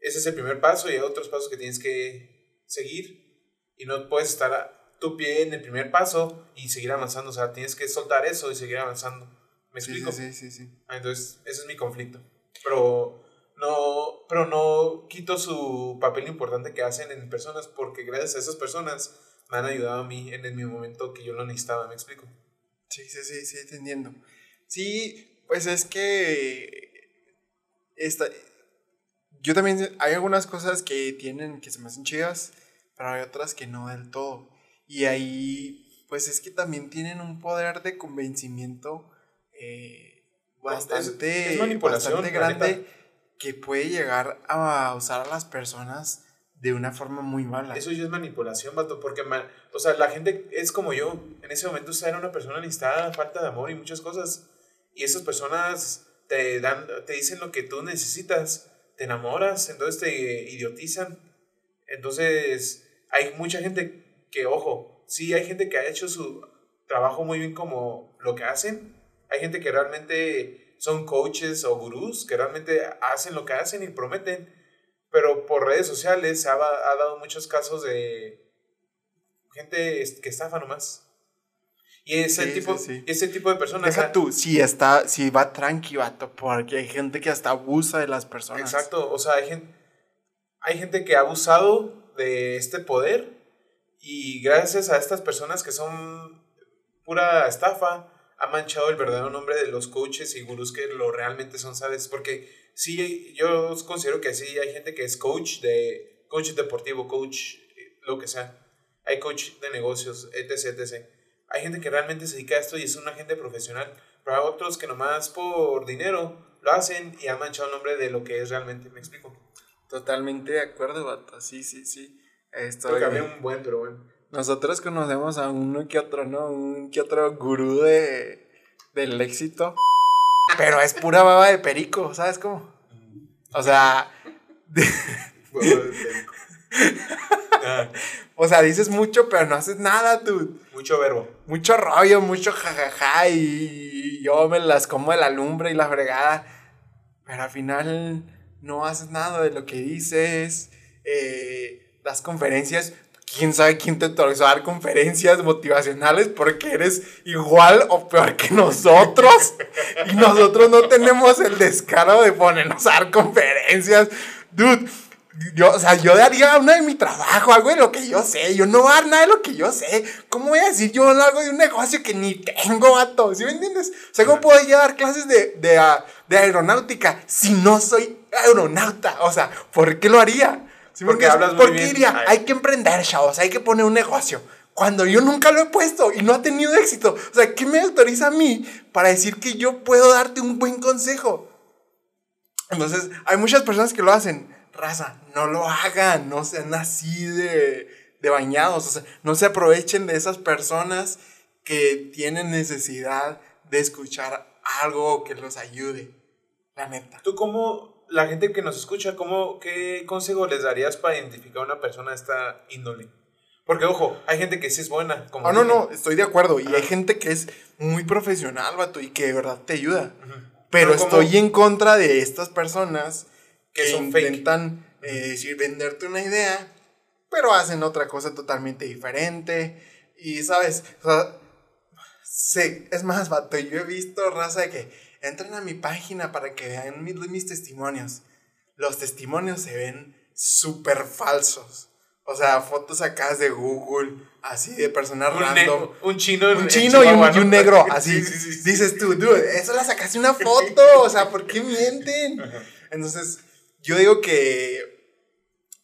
ese es el primer paso y hay otros pasos que tienes que seguir y no puedes estar tu pie en el primer paso y seguir avanzando. O sea, tienes que soltar eso y seguir avanzando. ¿Me explico? sí, sí, sí, sí. Ah, Entonces, ese es mi conflicto. Pero no, pero no quito su papel importante que hacen en personas porque gracias a esas personas me han ayudado a mí en, el mi momento que yo lo necesitaba. ¿Me explico? Sí, sí, sí, sí, entendiendo. Sí, pues es que esta, yo también hay algunas cosas que tienen que se me hacen chidas, pero hay otras que no del todo. Y ahí, pues es que también tienen un poder de convencimiento eh, bastante, es bastante grande que puede llegar a usar a las personas de una forma muy mala. Eso ya es manipulación, vato, porque, o sea, la gente es como yo. En ese momento usted era una persona necesitada, falta de amor y muchas cosas. Y esas personas te dan, te dicen lo que tú necesitas, te enamoras, entonces te idiotizan. Entonces, hay mucha gente que, ojo, sí hay gente que ha hecho su trabajo muy bien como lo que hacen. Hay gente que realmente son coaches o gurús, que realmente hacen lo que hacen y prometen. Pero por redes sociales se ha, ha dado muchos casos de gente que estafa nomás. Y ese, Sí, tipo, sí, sí. ese tipo de personas... Deja tú, si está, si va tranqui, vato, porque hay gente que hasta abusa de las personas. Exacto, o sea, hay gente, hay gente que ha abusado de este poder y gracias a estas personas que son pura estafa, ha manchado el verdadero nombre de los coaches y gurús que lo realmente son, ¿sabes? Porque sí, yo considero que sí, hay gente que es coach de coach deportivo, coach eh, lo que sea. Hay coach de negocios, etc, etc. Hay gente que realmente se dedica a esto y es una gente profesional, pero hay otros que nomás por dinero lo hacen y han manchado el nombre de lo que es realmente, ¿me explico? Totalmente de acuerdo, vato. Sí, sí, sí. Esto, Creo que había un buen, pero bueno. Nosotros conocemos a uno que otro, ¿no? Un que otro gurú de, del éxito. Pero es pura baba de perico, ¿sabes cómo? O sea, Ah, o sea, dices mucho, pero no haces nada, tú. mucho verbo. Mucho rollo, mucho jajaja y yo me las como de la lumbre y la fregada. Pero al final no haces nada de lo que dices. Eh, das conferencias. ¿Quién sabe quién te autorizó a dar conferencias motivacionales? Porque eres igual o peor que nosotros. Y nosotros no tenemos el descaro de ponernos a dar conferencias. Dude, yo, o sea, yo daría una de mi trabajo, algo de lo que yo sé. Yo no voy a dar nada de lo que yo sé. ¿Cómo voy a decir yo algo de un negocio que ni tengo, vato? ¿Sí me entiendes? O sea, ¿cómo puedo dar clases de, de, ah, de aeronáutica si no soy aeronauta? O sea, ¿por qué lo haría? ¿Sí Porque entiendes? hablas muy Porque bien. hay que emprender, chavos, hay que poner un negocio. Cuando yo nunca lo he puesto y no ha tenido éxito. O sea, ¿qué me autoriza a mí para decir que yo puedo darte un buen consejo? Entonces, hay muchas personas que lo hacen. Raza, no lo hagan, no sean así de, de bañados. O sea, no se aprovechen de esas personas que tienen necesidad de escuchar algo que los ayude. La neta. ¿Tú cómo, la gente que nos escucha, cómo, qué consejo les darías para identificar a una persona de esta índole? Porque, ojo, hay gente que sí es buena. Como Ah, no, no, estoy de acuerdo. Y hay gente que es muy profesional, vato, y que de verdad te ayuda. Pero estoy en contra de estas personas Que que, son fake. intentan eh, decir, venderte una idea, pero hacen otra cosa totalmente diferente. Y, ¿sabes? O sea, es más, vato, yo he visto raza de que entran a mi página para que vean mis, mis testimonios. Los testimonios se ven súper falsos. O sea, fotos sacadas de Google, así de personas Un, random. un chino, Un chino y un, negro, así. Sí, sí, sí. Dices tú, dude, eso la sacaste una foto. O sea, ¿por qué mienten? Entonces, yo digo que,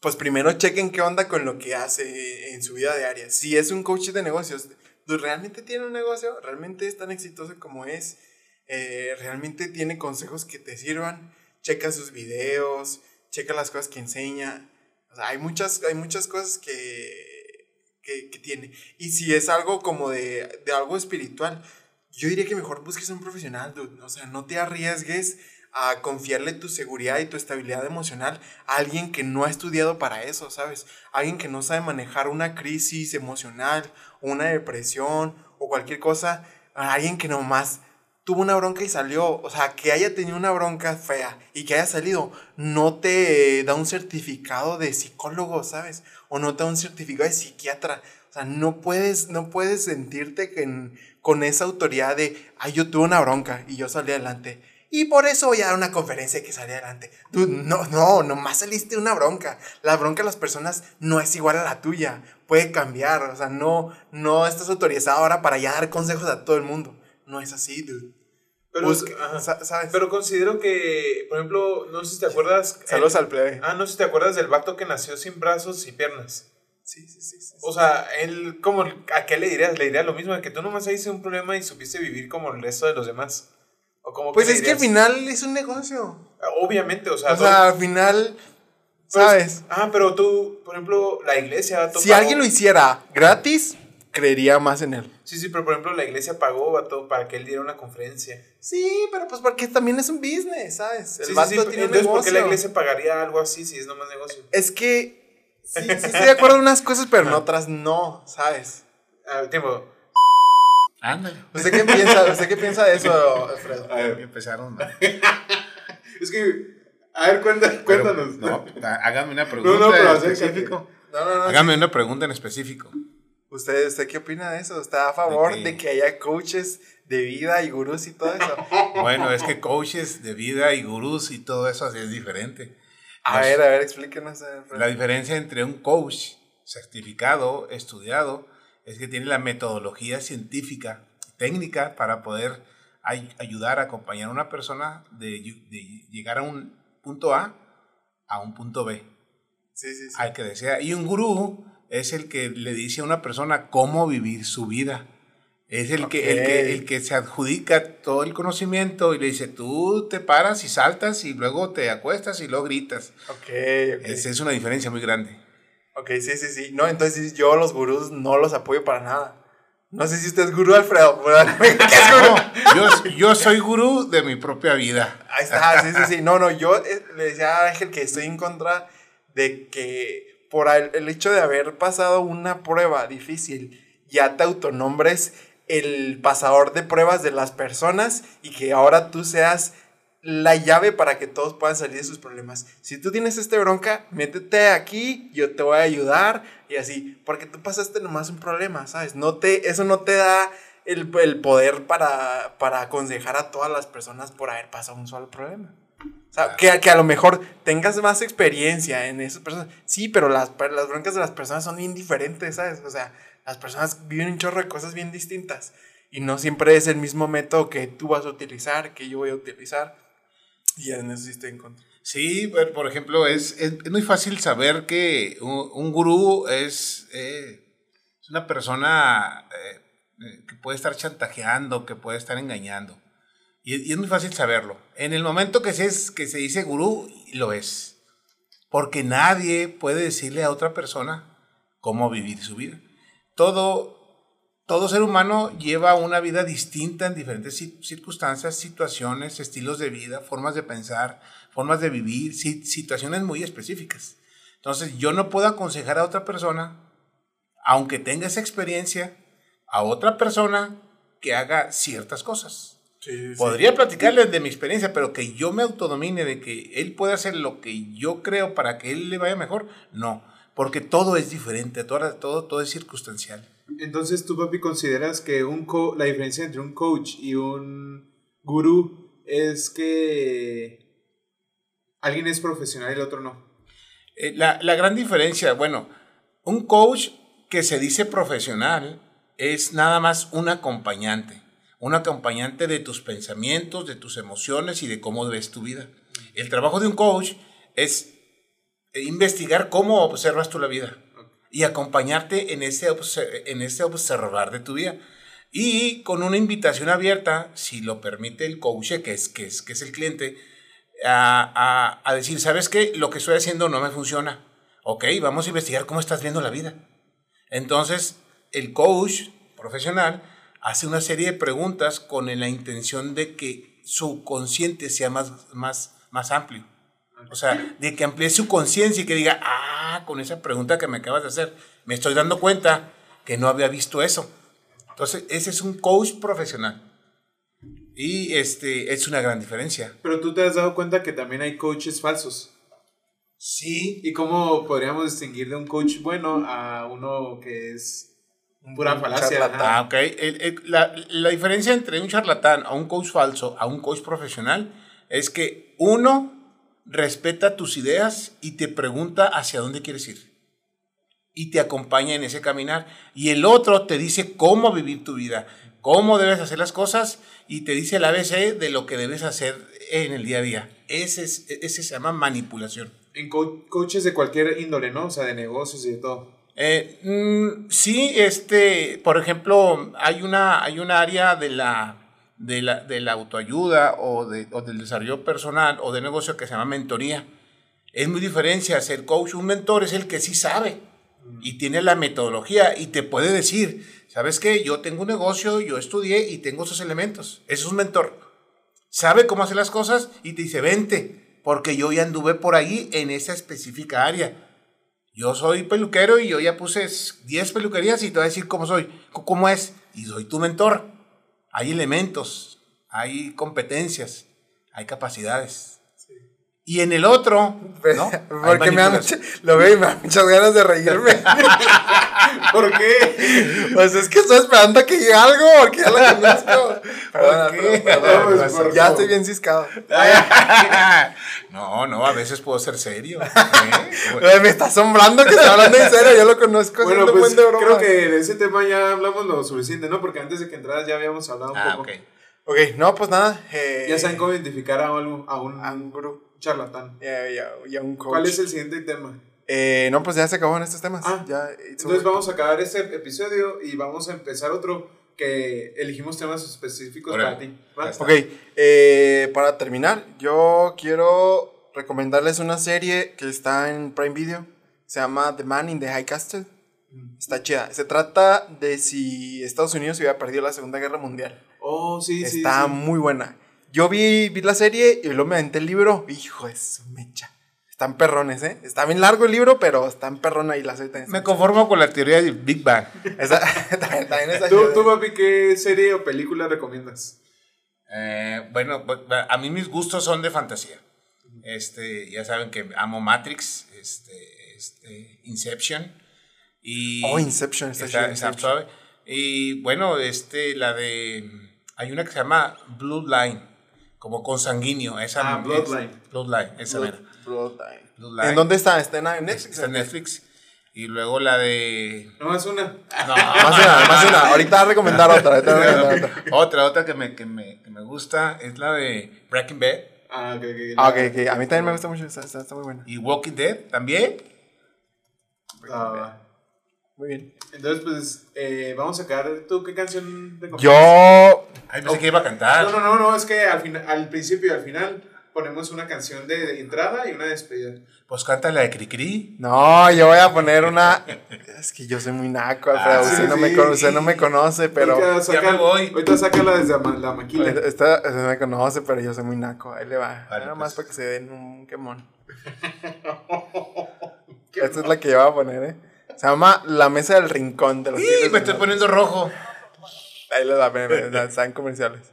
pues primero chequen qué onda con lo que hace en su vida diaria. Si es un coach de negocios, ¿realmente tiene un negocio? ¿Realmente es tan exitoso como es? Eh, ¿Realmente tiene consejos que te sirvan? Checa sus videos, checa las cosas que enseña. O sea, hay muchas, hay muchas cosas que, que, que tiene. Y si es algo como de, de algo espiritual, yo diría que mejor busques un profesional, dude. O sea, no te arriesgues a confiarle tu seguridad y tu estabilidad emocional a alguien que no ha estudiado para eso, ¿sabes? Alguien que no sabe manejar una crisis emocional, una depresión o cualquier cosa. A alguien que nomás tuvo una bronca y salió. O sea, que haya tenido una bronca fea y que haya salido, no te da un certificado de psicólogo, ¿sabes? O no te da un certificado de psiquiatra. O sea, no puedes, no puedes sentirte que con esa autoridad de, ay, yo tuve una bronca y yo salí adelante. Y por eso voy a dar una conferencia que salí adelante. Dude, no, no, nomás saliste una bronca. La bronca de las personas no es igual a la tuya. Puede cambiar. O sea, no, no estás autorizado ahora para ya dar consejos a todo el mundo. No es así, dude. Pero, ¿sabes? Pero considero que, por ejemplo, no sé si te acuerdas. Saludos al plebe. Ah, no sé si te acuerdas del vato que nació sin brazos y piernas. Sí, sí, sí. sí. O sea, él, como, ¿a qué le dirías? Le diría lo mismo, de que tú nomás hiciste un problema y supiste vivir como el resto de los demás. O como Pues le es que al dirías? final es un negocio. Obviamente, o sea, O sea, al final, ¿Sabes? Ah, pero tú, por ejemplo, la iglesia. si alguien lo hiciera gratis, creería más en él. Sí, sí, pero por ejemplo, la iglesia pagó vato, para que él diera una conferencia. Sí, pero pues porque también es un business, ¿sabes? El Sí, sí, vato sí, tiene un Entonces, ¿por qué la negocio. iglesia pagaría algo así si es nomás negocio? Es que sí, sí estoy de acuerdo en unas cosas, pero en otras no, ¿sabes? Ah, tiempo. Ándale. ¿Usted qué piensa, ¿usted qué piensa de eso, Alfredo? A ver, Empezaron mal. es que. A ver, Pero, cuéntanos. no, hágame una pregunta No, no, pero en específico. No, no, no. Hágame una pregunta en específico. ¿Usted, ¿Usted qué opina de eso? ¿Está a favor ¿De que haya coaches de vida y gurús y todo eso? Bueno, es que coaches de vida y gurús y todo eso así es diferente. A ver, a ver, explíquenos. Alfredo. La diferencia entre un coach certificado, estudiado, es que tiene la metodología científica, técnica para poder ay- ayudar a acompañar a una persona de, de llegar a un punto A a un punto B, Sí, sí, sí. al que desea. Y un gurú es el que le dice a una persona cómo vivir su vida. Es el, que, el, que, el que se adjudica todo el conocimiento y le dice, tú te paras y saltas y luego te acuestas y luego gritas. Ok, ok. Esa es una diferencia muy grande. Ok, sí, sí, sí. No, entonces yo los gurús no los apoyo para nada. No sé si usted es gurú, Alfredo. ¿Qué es gurú? Yo, yo soy gurú de mi propia vida. Ahí está, sí, sí, sí. No, no, yo eh, le decía a Ángel que estoy en contra de que por el, hecho de haber pasado una prueba difícil, ya te autonombres el pasador de pruebas de las personas y que ahora tú seas la llave para que todos puedan salir de sus problemas. Si tú tienes este bronca, métete aquí, yo te voy a ayudar y así, porque tú pasaste nomás un problema, ¿sabes? No te, eso no te da el, el poder para, para aconsejar a todas las personas por haber pasado un solo problema. O sea, que, que a lo mejor tengas más experiencia en esas personas. Sí, pero las, las broncas de las personas son bien diferentes, ¿sabes? O sea, las personas viven un chorro de cosas bien distintas. Y no siempre es el mismo método que tú vas a utilizar, que yo voy a utilizar. Y en eso sí estoy en contra. Sí, por ejemplo, es, es, es muy fácil saber que un, un gurú es, eh, es una persona eh, eh, que puede estar chantajeando, que puede estar engañando. Y, es muy fácil saberlo. En el momento que se, es, que se dice gurú, lo es. Porque nadie puede decirle a otra persona cómo vivir su vida. Todo, todo ser humano lleva una vida distinta en diferentes ci- circunstancias, situaciones, estilos de vida, formas de pensar, formas de vivir, si- situaciones muy específicas. Entonces, yo no puedo aconsejar a otra persona, aunque tenga esa experiencia, a otra persona que haga ciertas cosas. Podría platicarles de mi experiencia, pero que yo me autodomine de que él puede hacer lo que yo creo para que él le vaya mejor, no, porque todo es diferente, todo, todo, todo es circunstancial. Entonces, tú, papi, consideras que un co- la diferencia entre un coach y un gurú es que alguien es profesional y el otro no. Eh, la, la gran diferencia, bueno, un coach que se dice profesional es nada más un acompañante, un acompañante de tus pensamientos, de tus emociones y de cómo ves tu vida. El trabajo de un coach es investigar cómo observas tú la vida y acompañarte en ese, en ese observar de tu vida. Y con una invitación abierta, si lo permite el coach, que es, que es, que es el cliente, a, a- a decir, ¿sabes qué? Lo que estoy haciendo no me funciona. Ok, vamos a investigar cómo estás viendo la vida. Entonces, el coach profesional hace una serie de preguntas con la intención de que su consciente sea más, más, más amplio. O sea, de que amplíe su conciencia y que diga, ah, con esa pregunta que me acabas de hacer, me estoy dando cuenta que no había visto eso. Entonces, ese es un coach profesional. Y este, es una gran diferencia. Pero tú te has dado cuenta que también hay coaches falsos. Sí. ¿Y cómo podríamos distinguir de un coach bueno a uno que es pura Un falacia? charlatán. Ajá. Ah, ok. El- el- la, la diferencia entre un charlatán a un coach falso a un coach profesional es que uno respeta tus ideas y te pregunta hacia dónde quieres ir. Y te acompaña en ese caminar. Y el otro te dice cómo vivir tu vida, cómo debes hacer las cosas y te dice el ABC de lo que debes hacer en el día a día. Ese, es, ese se llama manipulación. En co- coaches de cualquier índole, ¿no? O sea, de negocios y de todo. Eh, mm, sí, este, por ejemplo, hay una, hay una área de la, de la, de la autoayuda o, de, o del desarrollo personal o de negocio que se llama mentoría. Es muy diferencia ser coach. Un mentor es el que sí sabe y tiene la metodología y te puede decir, ¿sabes qué? Yo tengo un negocio, yo estudié y tengo esos elementos. Eso es un mentor. Sabe cómo hacer las cosas y te dice, vente, porque yo ya anduve por ahí en esa específica área. Yo soy peluquero y yo ya puse 10 peluquerías y te voy a decir cómo soy, cómo es. Y soy tu mentor. Hay elementos, hay competencias, hay capacidades. Y en el otro, ¿no? Porque me mucha- lo veo y me da muchas ganas de reírme. ¿Por qué? Pues es que estoy esperando a que llegue algo, porque ya lo conozco. Perdona, qué? perdón, perdón, Pues, perdón. por ya estoy bien ciscado. No, no, a veces puedo ser serio. ¿eh? Ay, Me está asombrando que esté hablando en serio, yo lo conozco. Bueno, pues broma. creo que de ese tema ya hablamos lo suficiente, ¿no? Porque antes de que entraras ya habíamos hablado un Ah, poco. ok. Ok, no, pues nada. Eh, Ya saben cómo identificar a, algo- a un a un. Charlatán. Un coach. ¿Cuál es el siguiente tema? Eh, no, pues ya se acabaron estos temas. Ah, ya, Entonces vamos a acabar este episodio y vamos a empezar otro que elegimos temas específicos para ti. está. Ok, eh, para terminar, yo quiero recomendarles una serie que está en Prime Video. Se llama The Man in the High Castle. Está chida. Se trata de si Estados Unidos hubiera perdido la Segunda Guerra Mundial. Oh, sí, sí. Está sí. muy buena. Yo vi, vi la serie y luego me aventé el libro. Hijo de su mecha. Están perrones, ¿eh? Está bien largo el libro, pero están perrón ahí la serie. también Me conformo con la teoría del Big Bang. Esa- también, también está ¿Tú, papi, qué serie o película recomiendas? Eh, bueno, bu- bu- a mí mis gustos son de fantasía. Este, ya saben que amo Matrix, este, este, Inception y Oh, Inception está está, Inception. suave. Y bueno, este, la de hay una que se llama Bloodline, como consanguíneo, esa Ah, Bloodline. Bloodline, esa mera. Bloodline. Bloodline. ¿En dónde está? ¿Está en Netflix? Está en Netflix. Y luego la de No más una. no, Más una, más una. Ahorita voy a recomendar otra. Ahorita voy a recomendar otra. otra, otra que me, que, me, que me gusta es la de Breaking Bad Ah, ok, ok. Ah, ok, ok. A mí también me gusta mucho. Está, está, está muy buena. y Walking Dead también. Ah, Muy bien. entonces, pues, eh, vamos a sacar. ¿Tú qué canción recomiendas? Yo. Ay, pensé que iba a cantar. No, no, no, no, es que al, final, al principio y al final ponemos una canción de, de entrada y una despedida. Pues canta la de Cricri. No, yo voy a poner una. Es que yo soy muy naco, Alfredo. Ah, usted, sí, no me sí. conoce, usted no me conoce, pero. ahorita, saca- me voy. ahorita sácala desde ma- la maquila. Esta, esta me conoce, pero yo soy muy naco. Ahí le va. Vale, Nada más pues. para que se den un quemón. Esta es la que yo voy a poner, ¿eh? Se llama La Mesa del Rincón de los ¡Y! Tigres Me estoy poniendo rojo. Ahí ven, ven, están comerciales.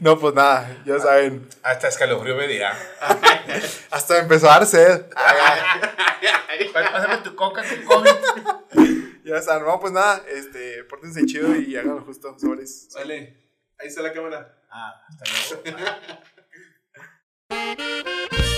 No, pues nada, ya saben. Hasta escalofrío me dirá. Hasta empezó a dar sed. Pásame tu coca, tu COVID. Ya saben, no, pues nada, este, pórtense chido y háganlo justo, sobres. Vale, ahí está la cámara. Ah, hasta luego.